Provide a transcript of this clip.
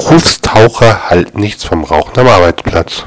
Berufstaucher halten nichts vom Rauchen am Arbeitsplatz.